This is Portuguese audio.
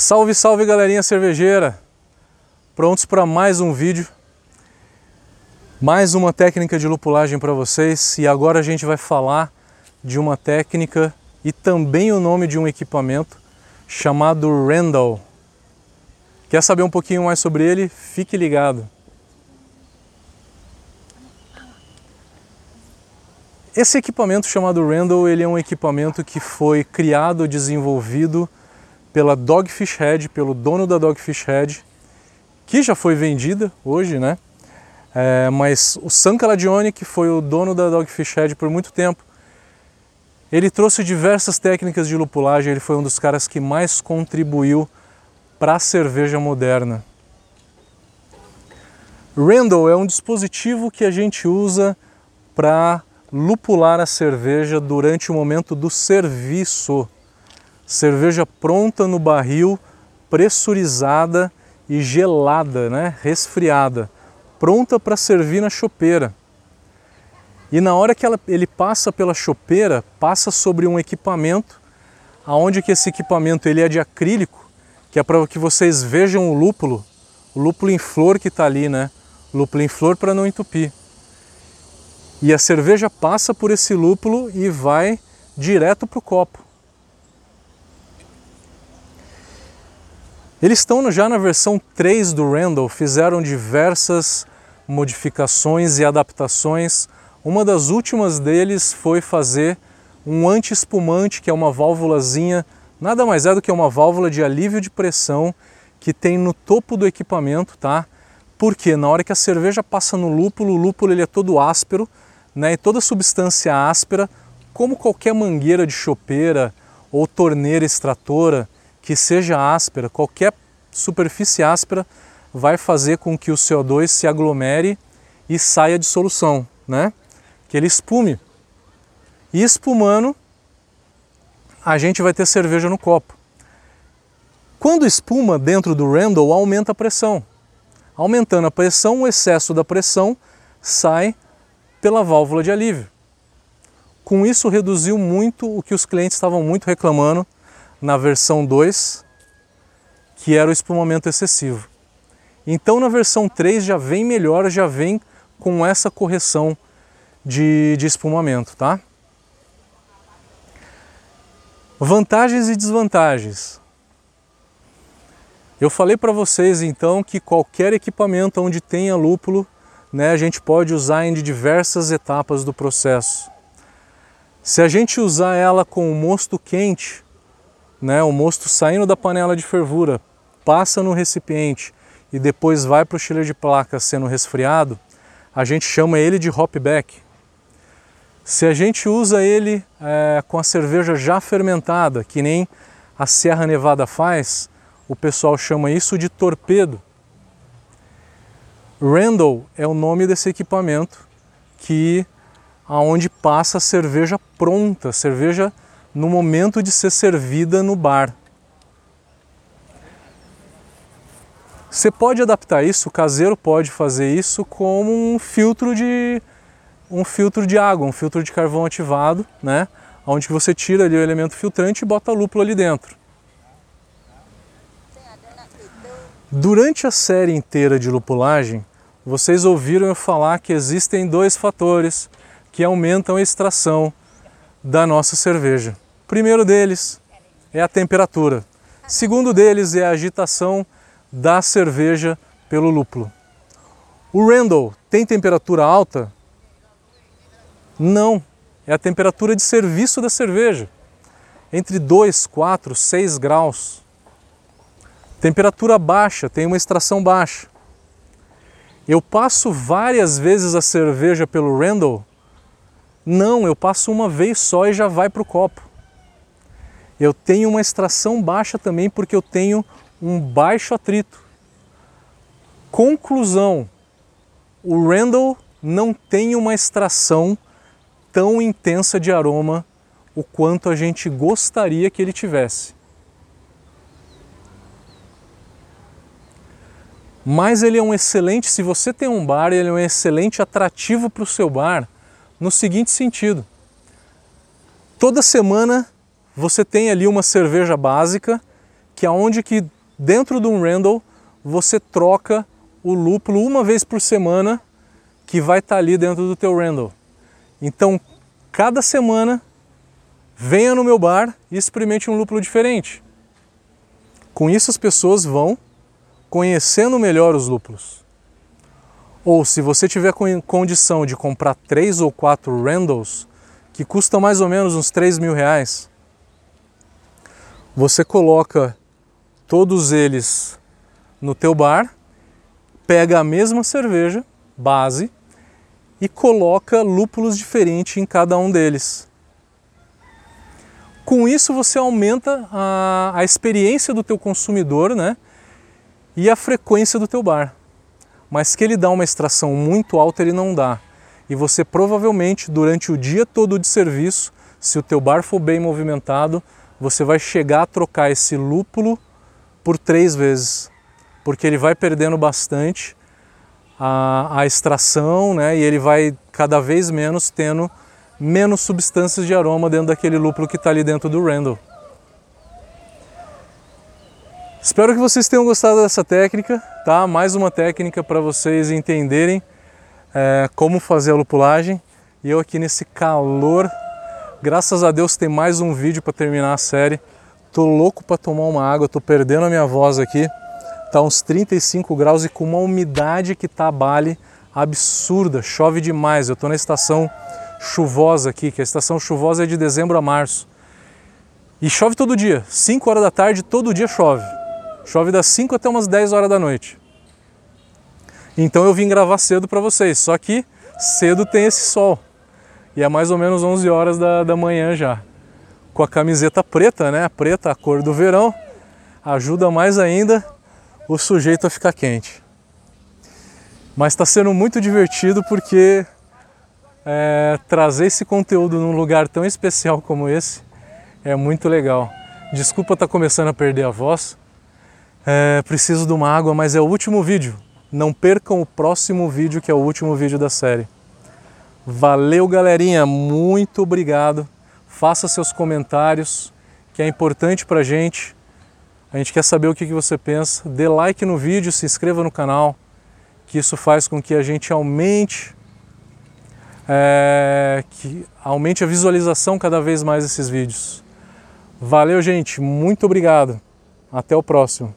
Salve, salve galerinha cervejeira! Prontos para mais um vídeo, mais uma técnica de lupulagem para vocês e agora a gente vai falar de uma técnica e também o nome de um equipamento chamado Randall. Quer saber um pouquinho mais sobre ele? Fique ligado! Esse equipamento chamado Randall, ele é um equipamento que foi criado, desenvolvido pela Dogfish Head, pelo dono da Dogfish Head, que já foi vendida hoje, né? É, mas o Sam Caladione, que foi o dono da Dogfish Head por muito tempo, ele trouxe diversas técnicas de lupulagem, ele foi um dos caras que mais contribuiu para a cerveja moderna. Randall é um dispositivo que a gente usa para lupular a cerveja durante o momento do serviço cerveja pronta no barril, pressurizada e gelada, né? resfriada, pronta para servir na chopeira. E na hora que ela, ele passa pela chopeira, passa sobre um equipamento, aonde que esse equipamento ele é de acrílico, que é para que vocês vejam o lúpulo, o lúpulo em flor que está ali, né? Lúpulo em flor para não entupir. E a cerveja passa por esse lúpulo e vai direto para o copo. Eles estão já na versão 3 do Randall, fizeram diversas modificações e adaptações. Uma das últimas deles foi fazer um anti-espumante, que é uma válvulazinha, nada mais é do que uma válvula de alívio de pressão que tem no topo do equipamento, tá? Porque na hora que a cerveja passa no lúpulo, o lúpulo ele é todo áspero, né? E toda substância áspera, como qualquer mangueira de chopeira ou torneira extratora, que seja áspera, qualquer superfície áspera vai fazer com que o CO2 se aglomere e saia de solução, né? Que ele espume. E espumando, a gente vai ter cerveja no copo. Quando espuma dentro do Randall, aumenta a pressão. Aumentando a pressão, o excesso da pressão sai pela válvula de alívio. Com isso, reduziu muito o que os clientes estavam muito reclamando na versão 2, que era o espumamento excessivo. Então na versão 3 já vem melhor, já vem com essa correção de, de espumamento, tá? Vantagens e desvantagens. Eu falei para vocês então que qualquer equipamento onde tenha lúpulo, né, a gente pode usar em diversas etapas do processo. Se a gente usar ela com o mosto quente, né, o mosto saindo da panela de fervura, passa no recipiente e depois vai para o chiller de placa sendo resfriado, a gente chama ele de hopback. Se a gente usa ele é, com a cerveja já fermentada, que nem a Serra Nevada faz, o pessoal chama isso de torpedo. Randall é o nome desse equipamento que aonde passa cerveja pronta, cerveja no momento de ser servida no bar. Você pode adaptar isso, o caseiro pode fazer isso como um filtro de um filtro de água, um filtro de carvão ativado, né? Onde você tira ali o elemento filtrante e bota lúpulo ali dentro. Durante a série inteira de lupulagem, vocês ouviram eu falar que existem dois fatores que aumentam a extração da nossa cerveja. Primeiro deles é a temperatura. Segundo deles é a agitação da cerveja pelo lúpulo. O Randall tem temperatura alta? Não, é a temperatura de serviço da cerveja, entre 2, 4, 6 graus. Temperatura baixa, tem uma extração baixa. Eu passo várias vezes a cerveja pelo Randall não, eu passo uma vez só e já vai para o copo. Eu tenho uma extração baixa também porque eu tenho um baixo atrito. Conclusão: o Randall não tem uma extração tão intensa de aroma o quanto a gente gostaria que ele tivesse. Mas ele é um excelente, se você tem um bar, ele é um excelente atrativo para o seu bar no seguinte sentido: toda semana você tem ali uma cerveja básica que é onde que dentro de um Randall você troca o lúpulo uma vez por semana que vai estar tá ali dentro do teu Randall. Então, cada semana venha no meu bar e experimente um lúpulo diferente. Com isso as pessoas vão conhecendo melhor os lúpulos. Ou se você tiver condição de comprar três ou quatro Randalls, que custam mais ou menos uns 3 mil reais, você coloca todos eles no teu bar, pega a mesma cerveja, base, e coloca lúpulos diferentes em cada um deles. Com isso você aumenta a, a experiência do teu consumidor né, e a frequência do teu bar. Mas que ele dá uma extração muito alta, ele não dá. E você provavelmente, durante o dia todo de serviço, se o teu bar for bem movimentado, você vai chegar a trocar esse lúpulo por três vezes, porque ele vai perdendo bastante a, a extração né, e ele vai cada vez menos tendo menos substâncias de aroma dentro daquele lúpulo que está ali dentro do Randall. Espero que vocês tenham gostado dessa técnica, tá? Mais uma técnica para vocês entenderem é, como fazer a lupulagem. E eu aqui nesse calor, graças a Deus tem mais um vídeo para terminar a série. Tô louco para tomar uma água, tô perdendo a minha voz aqui. Tá uns 35 graus e com uma umidade que tá absurda, chove demais. Eu tô na estação chuvosa aqui, que a estação chuvosa é de dezembro a março. E chove todo dia, 5 horas da tarde, todo dia chove. Chove das 5 até umas 10 horas da noite. Então eu vim gravar cedo para vocês, só que cedo tem esse sol. E é mais ou menos 11 horas da, da manhã já. Com a camiseta preta, né? Preta, a cor do verão, ajuda mais ainda o sujeito a ficar quente. Mas está sendo muito divertido porque é, trazer esse conteúdo num lugar tão especial como esse é muito legal. Desculpa estar tá começando a perder a voz. É, preciso de uma água, mas é o último vídeo. Não percam o próximo vídeo, que é o último vídeo da série. Valeu, galerinha. Muito obrigado. Faça seus comentários, que é importante para a gente. A gente quer saber o que você pensa. Dê like no vídeo, se inscreva no canal, que isso faz com que a gente aumente é, que aumente a visualização cada vez mais desses vídeos. Valeu, gente, muito obrigado. Até o próximo.